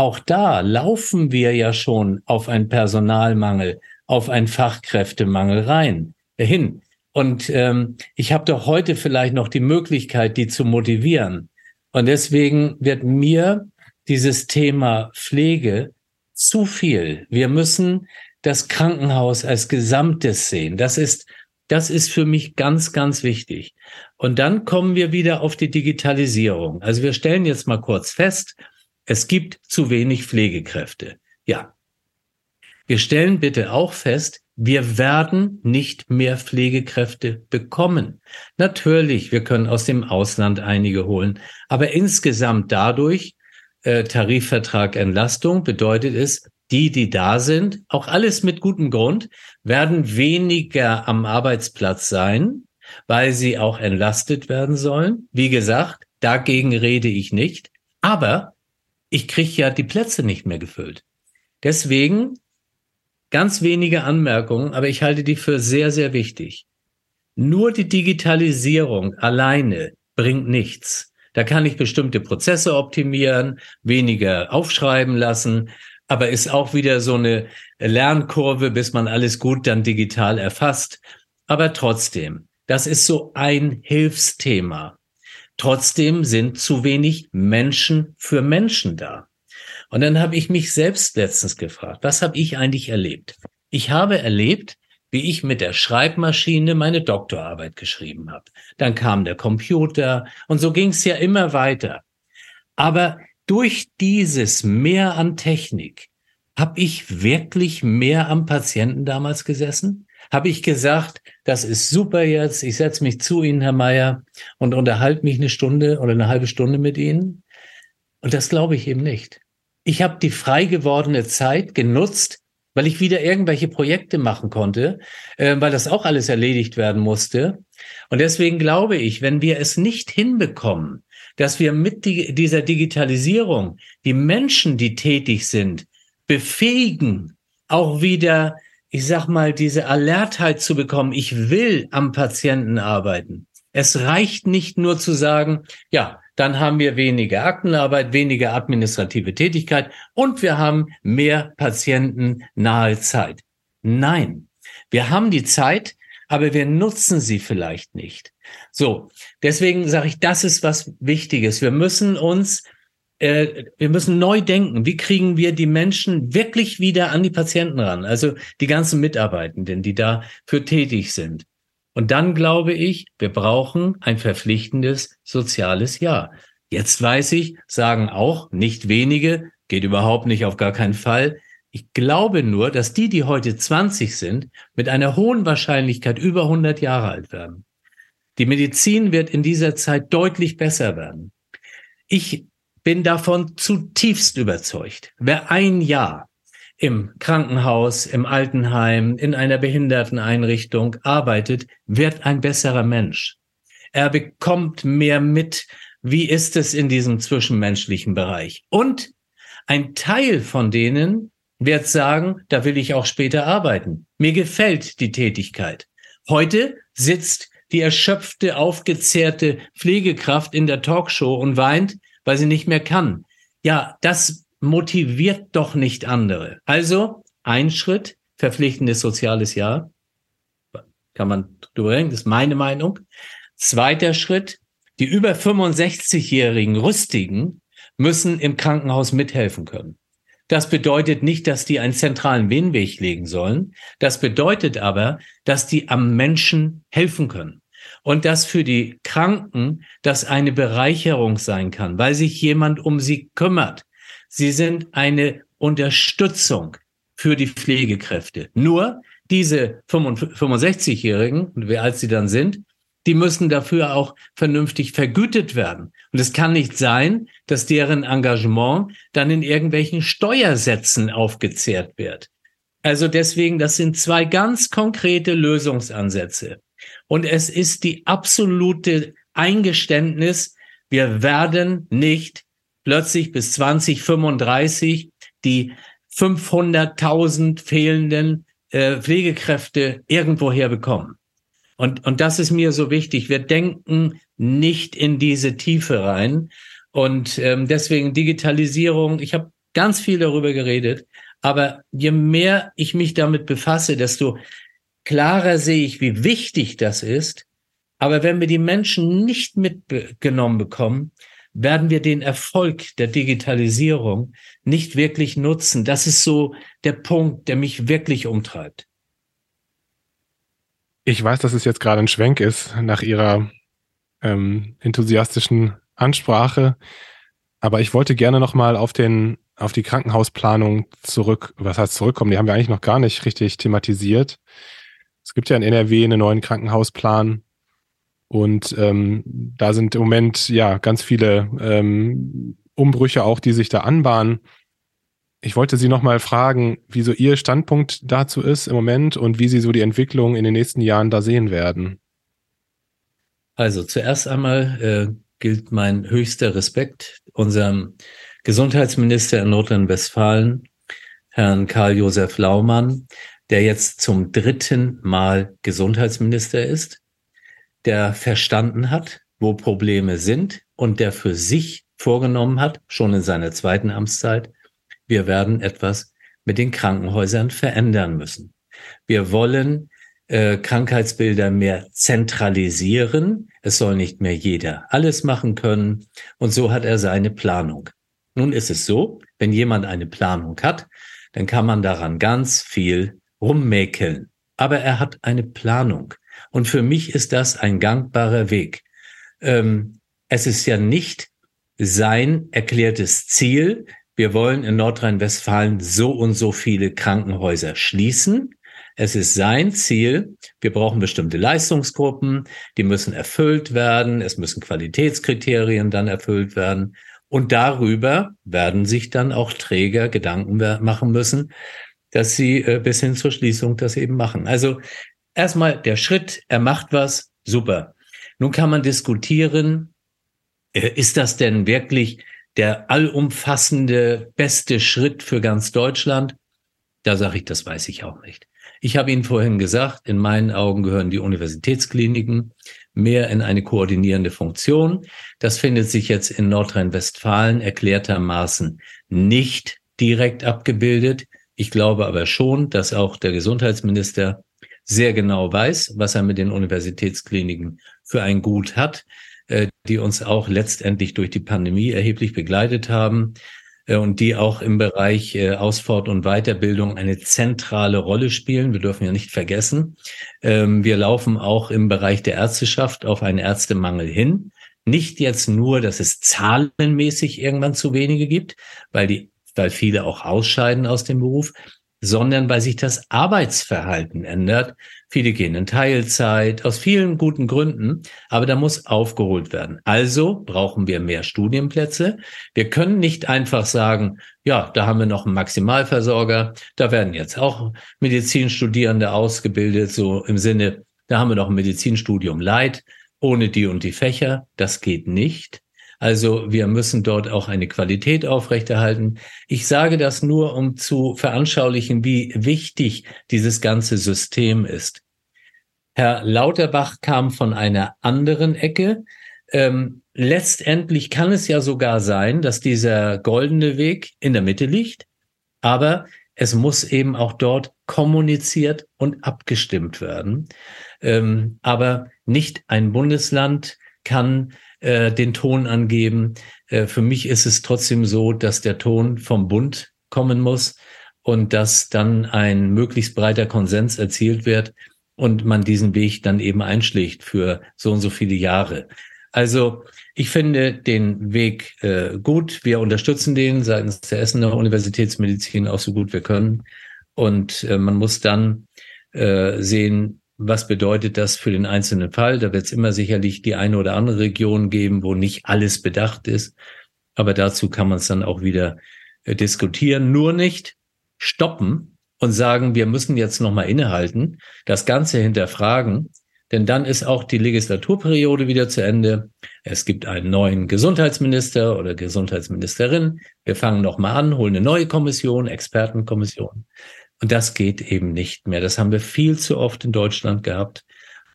Auch da laufen wir ja schon auf einen Personalmangel, auf einen Fachkräftemangel rein, hin. Und ähm, ich habe doch heute vielleicht noch die Möglichkeit, die zu motivieren. Und deswegen wird mir dieses Thema Pflege zu viel. Wir müssen das Krankenhaus als Gesamtes sehen. Das ist das ist für mich ganz, ganz wichtig. Und dann kommen wir wieder auf die Digitalisierung. Also wir stellen jetzt mal kurz fest, es gibt zu wenig Pflegekräfte. Ja. Wir stellen bitte auch fest, wir werden nicht mehr Pflegekräfte bekommen. Natürlich, wir können aus dem Ausland einige holen, aber insgesamt dadurch, äh, Tarifvertrag Entlastung bedeutet es, die, die da sind, auch alles mit gutem Grund, werden weniger am Arbeitsplatz sein, weil sie auch entlastet werden sollen. Wie gesagt, dagegen rede ich nicht. Aber ich kriege ja die Plätze nicht mehr gefüllt. Deswegen ganz wenige Anmerkungen, aber ich halte die für sehr, sehr wichtig. Nur die Digitalisierung alleine bringt nichts. Da kann ich bestimmte Prozesse optimieren, weniger aufschreiben lassen, aber ist auch wieder so eine Lernkurve, bis man alles gut dann digital erfasst. Aber trotzdem, das ist so ein Hilfsthema. Trotzdem sind zu wenig Menschen für Menschen da. Und dann habe ich mich selbst letztens gefragt, was habe ich eigentlich erlebt? Ich habe erlebt, wie ich mit der Schreibmaschine meine Doktorarbeit geschrieben habe. Dann kam der Computer und so ging es ja immer weiter. Aber durch dieses Mehr an Technik habe ich wirklich mehr am Patienten damals gesessen? Habe ich gesagt, das ist super jetzt, ich setze mich zu Ihnen, Herr Meier, und unterhalte mich eine Stunde oder eine halbe Stunde mit Ihnen? Und das glaube ich eben nicht. Ich habe die frei gewordene Zeit genutzt, weil ich wieder irgendwelche Projekte machen konnte, äh, weil das auch alles erledigt werden musste. Und deswegen glaube ich, wenn wir es nicht hinbekommen, dass wir mit die, dieser Digitalisierung die Menschen, die tätig sind, befähigen, auch wieder, ich sag mal, diese Alertheit zu bekommen, ich will am Patienten arbeiten. Es reicht nicht nur zu sagen, ja, dann haben wir weniger Aktenarbeit, weniger administrative Tätigkeit und wir haben mehr patientennahe Zeit. Nein, wir haben die Zeit, aber wir nutzen sie vielleicht nicht. So, deswegen sage ich, das ist was Wichtiges. Wir müssen uns, äh, wir müssen neu denken. Wie kriegen wir die Menschen wirklich wieder an die Patienten ran? Also die ganzen Mitarbeitenden, die dafür tätig sind. Und dann glaube ich, wir brauchen ein verpflichtendes soziales Jahr. Jetzt weiß ich, sagen auch nicht wenige, geht überhaupt nicht auf gar keinen Fall. Ich glaube nur, dass die, die heute 20 sind, mit einer hohen Wahrscheinlichkeit über 100 Jahre alt werden. Die Medizin wird in dieser Zeit deutlich besser werden. Ich bin davon zutiefst überzeugt. Wer ein Jahr im Krankenhaus, im Altenheim, in einer Behinderteneinrichtung arbeitet, wird ein besserer Mensch. Er bekommt mehr mit, wie ist es in diesem zwischenmenschlichen Bereich. Und ein Teil von denen wird sagen, da will ich auch später arbeiten. Mir gefällt die Tätigkeit. Heute sitzt die erschöpfte, aufgezehrte Pflegekraft in der Talkshow und weint, weil sie nicht mehr kann. Ja, das motiviert doch nicht andere. Also ein Schritt, verpflichtendes soziales Jahr. Kann man drüber reden, das ist meine Meinung. Zweiter Schritt, die über 65-jährigen Rüstigen müssen im Krankenhaus mithelfen können. Das bedeutet nicht, dass die einen zentralen Venenweg legen sollen. Das bedeutet aber, dass die am Menschen helfen können. Und dass für die Kranken das eine Bereicherung sein kann, weil sich jemand um sie kümmert, Sie sind eine Unterstützung für die Pflegekräfte. Nur diese 65-Jährigen, wie alt sie dann sind, die müssen dafür auch vernünftig vergütet werden. Und es kann nicht sein, dass deren Engagement dann in irgendwelchen Steuersätzen aufgezehrt wird. Also deswegen, das sind zwei ganz konkrete Lösungsansätze. Und es ist die absolute Eingeständnis, wir werden nicht plötzlich bis 2035 die 500.000 fehlenden äh, Pflegekräfte irgendwoher bekommen. Und, und das ist mir so wichtig. Wir denken nicht in diese Tiefe rein. Und ähm, deswegen Digitalisierung, ich habe ganz viel darüber geredet, aber je mehr ich mich damit befasse, desto klarer sehe ich, wie wichtig das ist. Aber wenn wir die Menschen nicht mitgenommen bekommen, werden wir den Erfolg der Digitalisierung nicht wirklich nutzen. Das ist so der Punkt, der mich wirklich umtreibt. Ich weiß, dass es jetzt gerade ein Schwenk ist nach Ihrer ähm, enthusiastischen Ansprache, aber ich wollte gerne noch mal auf den auf die Krankenhausplanung zurück. Was heißt zurückkommen? Die haben wir eigentlich noch gar nicht richtig thematisiert. Es gibt ja in NRW einen neuen Krankenhausplan, und ähm, da sind im Moment ja ganz viele ähm, Umbrüche auch, die sich da anbahnen. Ich wollte Sie nochmal fragen, wie so Ihr Standpunkt dazu ist im Moment und wie Sie so die Entwicklung in den nächsten Jahren da sehen werden. Also zuerst einmal äh, gilt mein höchster Respekt unserem Gesundheitsminister in Nordrhein-Westfalen, Herrn Karl-Josef Laumann, der jetzt zum dritten Mal Gesundheitsminister ist, der verstanden hat, wo Probleme sind und der für sich vorgenommen hat, schon in seiner zweiten Amtszeit, wir werden etwas mit den Krankenhäusern verändern müssen. Wir wollen äh, Krankheitsbilder mehr zentralisieren. Es soll nicht mehr jeder alles machen können. Und so hat er seine Planung. Nun ist es so, wenn jemand eine Planung hat, dann kann man daran ganz viel rummäkeln. Aber er hat eine Planung. Und für mich ist das ein gangbarer Weg. Ähm, es ist ja nicht sein erklärtes Ziel, wir wollen in Nordrhein-Westfalen so und so viele Krankenhäuser schließen. Es ist sein Ziel, wir brauchen bestimmte Leistungsgruppen, die müssen erfüllt werden, es müssen Qualitätskriterien dann erfüllt werden. Und darüber werden sich dann auch Träger Gedanken machen müssen, dass sie äh, bis hin zur Schließung das eben machen. Also erstmal der Schritt, er macht was, super. Nun kann man diskutieren, äh, ist das denn wirklich der allumfassende beste Schritt für ganz Deutschland? Da sage ich, das weiß ich auch nicht. Ich habe Ihnen vorhin gesagt, in meinen Augen gehören die Universitätskliniken mehr in eine koordinierende Funktion. Das findet sich jetzt in Nordrhein-Westfalen erklärtermaßen nicht direkt abgebildet. Ich glaube aber schon, dass auch der Gesundheitsminister sehr genau weiß, was er mit den Universitätskliniken für ein Gut hat, äh, die uns auch letztendlich durch die Pandemie erheblich begleitet haben äh, und die auch im Bereich äh, Ausfort- und Weiterbildung eine zentrale Rolle spielen. Wir dürfen ja nicht vergessen, ähm, wir laufen auch im Bereich der Ärzteschaft auf einen Ärztemangel hin. Nicht jetzt nur, dass es zahlenmäßig irgendwann zu wenige gibt, weil die, weil viele auch ausscheiden aus dem Beruf, sondern weil sich das Arbeitsverhalten ändert. Viele gehen in Teilzeit, aus vielen guten Gründen, aber da muss aufgeholt werden. Also brauchen wir mehr Studienplätze. Wir können nicht einfach sagen, ja, da haben wir noch einen Maximalversorger, da werden jetzt auch Medizinstudierende ausgebildet, so im Sinne, da haben wir noch ein Medizinstudium Light, ohne die und die Fächer. Das geht nicht. Also wir müssen dort auch eine Qualität aufrechterhalten. Ich sage das nur, um zu veranschaulichen, wie wichtig dieses ganze System ist. Herr Lauterbach kam von einer anderen Ecke. Ähm, letztendlich kann es ja sogar sein, dass dieser goldene Weg in der Mitte liegt, aber es muss eben auch dort kommuniziert und abgestimmt werden. Ähm, aber nicht ein Bundesland kann äh, den Ton angeben. Äh, für mich ist es trotzdem so, dass der Ton vom Bund kommen muss und dass dann ein möglichst breiter Konsens erzielt wird und man diesen Weg dann eben einschlägt für so und so viele Jahre. Also ich finde den Weg äh, gut. Wir unterstützen den seitens der Essener Universitätsmedizin auch so gut wir können. Und äh, man muss dann äh, sehen, was bedeutet das für den einzelnen Fall? Da wird es immer sicherlich die eine oder andere Region geben, wo nicht alles bedacht ist. Aber dazu kann man es dann auch wieder äh, diskutieren. Nur nicht stoppen und sagen, wir müssen jetzt nochmal innehalten, das Ganze hinterfragen, denn dann ist auch die Legislaturperiode wieder zu Ende. Es gibt einen neuen Gesundheitsminister oder Gesundheitsministerin. Wir fangen nochmal an, holen eine neue Kommission, Expertenkommission. Und das geht eben nicht mehr. Das haben wir viel zu oft in Deutschland gehabt.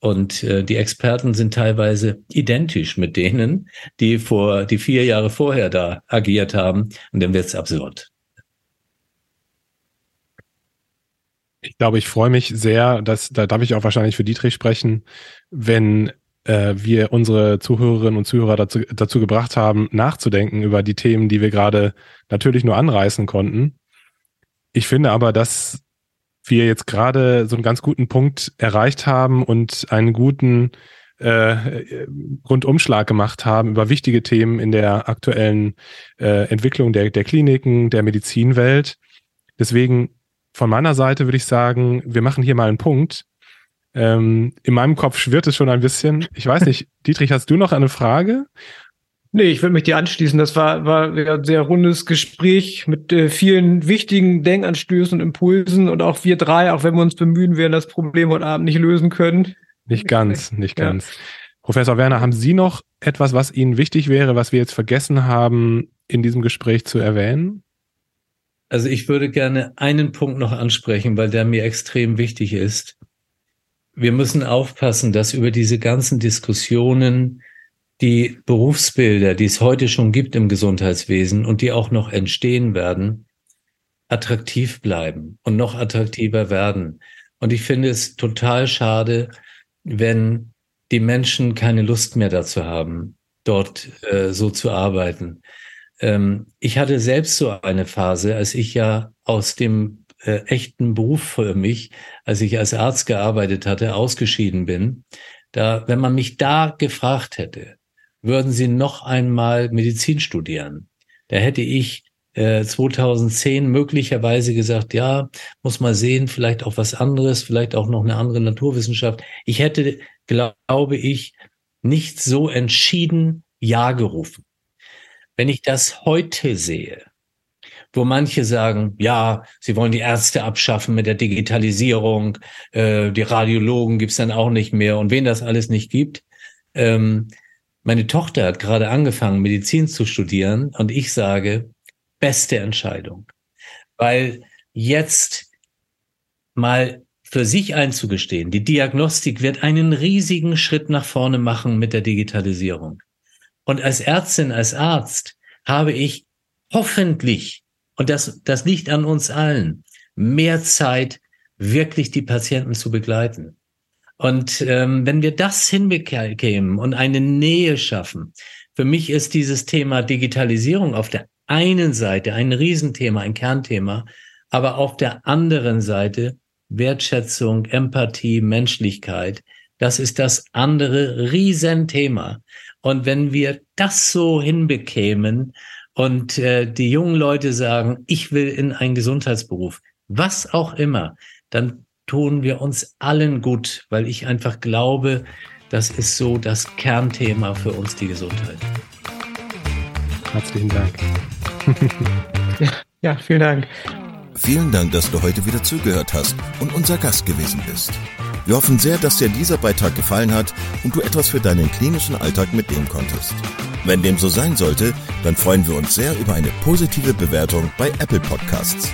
Und äh, die Experten sind teilweise identisch mit denen, die vor die vier Jahre vorher da agiert haben. Und dann wird's absurd. Ich glaube, ich freue mich sehr, dass da darf ich auch wahrscheinlich für Dietrich sprechen, wenn äh, wir unsere Zuhörerinnen und Zuhörer dazu, dazu gebracht haben, nachzudenken über die Themen, die wir gerade natürlich nur anreißen konnten ich finde aber, dass wir jetzt gerade so einen ganz guten Punkt erreicht haben und einen guten äh, Rundumschlag gemacht haben über wichtige Themen in der aktuellen äh, Entwicklung der, der Kliniken, der Medizinwelt. Deswegen von meiner Seite würde ich sagen, wir machen hier mal einen Punkt. Ähm, in meinem Kopf schwirrt es schon ein bisschen. Ich weiß nicht, Dietrich, hast du noch eine Frage? Nee, ich würde mich dir anschließen. Das war, war ein sehr rundes Gespräch mit äh, vielen wichtigen Denkanstößen und Impulsen. Und auch wir drei, auch wenn wir uns bemühen, werden das Problem heute Abend nicht lösen können. Nicht ganz, nicht ja. ganz. Professor Werner, haben Sie noch etwas, was Ihnen wichtig wäre, was wir jetzt vergessen haben, in diesem Gespräch zu erwähnen? Also ich würde gerne einen Punkt noch ansprechen, weil der mir extrem wichtig ist. Wir müssen aufpassen, dass über diese ganzen Diskussionen die Berufsbilder, die es heute schon gibt im Gesundheitswesen und die auch noch entstehen werden, attraktiv bleiben und noch attraktiver werden. Und ich finde es total schade, wenn die Menschen keine Lust mehr dazu haben, dort äh, so zu arbeiten. Ähm, ich hatte selbst so eine Phase, als ich ja aus dem äh, echten Beruf für mich, als ich als Arzt gearbeitet hatte, ausgeschieden bin. Da, wenn man mich da gefragt hätte, würden Sie noch einmal Medizin studieren? Da hätte ich äh, 2010 möglicherweise gesagt, ja, muss mal sehen, vielleicht auch was anderes, vielleicht auch noch eine andere Naturwissenschaft. Ich hätte, glaube ich, nicht so entschieden Ja gerufen. Wenn ich das heute sehe, wo manche sagen, ja, sie wollen die Ärzte abschaffen mit der Digitalisierung, äh, die Radiologen gibt's dann auch nicht mehr und wen das alles nicht gibt, ähm, meine Tochter hat gerade angefangen, Medizin zu studieren und ich sage, beste Entscheidung. Weil jetzt mal für sich einzugestehen, die Diagnostik wird einen riesigen Schritt nach vorne machen mit der Digitalisierung. Und als Ärztin, als Arzt habe ich hoffentlich, und das, das liegt an uns allen, mehr Zeit, wirklich die Patienten zu begleiten. Und ähm, wenn wir das hinbekämen und eine Nähe schaffen, für mich ist dieses Thema Digitalisierung auf der einen Seite ein Riesenthema, ein Kernthema, aber auf der anderen Seite Wertschätzung, Empathie, Menschlichkeit. Das ist das andere Riesenthema. Und wenn wir das so hinbekämen und äh, die jungen Leute sagen, ich will in einen Gesundheitsberuf, was auch immer, dann tun wir uns allen gut, weil ich einfach glaube, das ist so das Kernthema für uns, die Gesundheit. Herzlichen Dank. ja, vielen Dank. Vielen Dank, dass du heute wieder zugehört hast und unser Gast gewesen bist. Wir hoffen sehr, dass dir dieser Beitrag gefallen hat und du etwas für deinen klinischen Alltag mitnehmen konntest. Wenn dem so sein sollte, dann freuen wir uns sehr über eine positive Bewertung bei Apple Podcasts.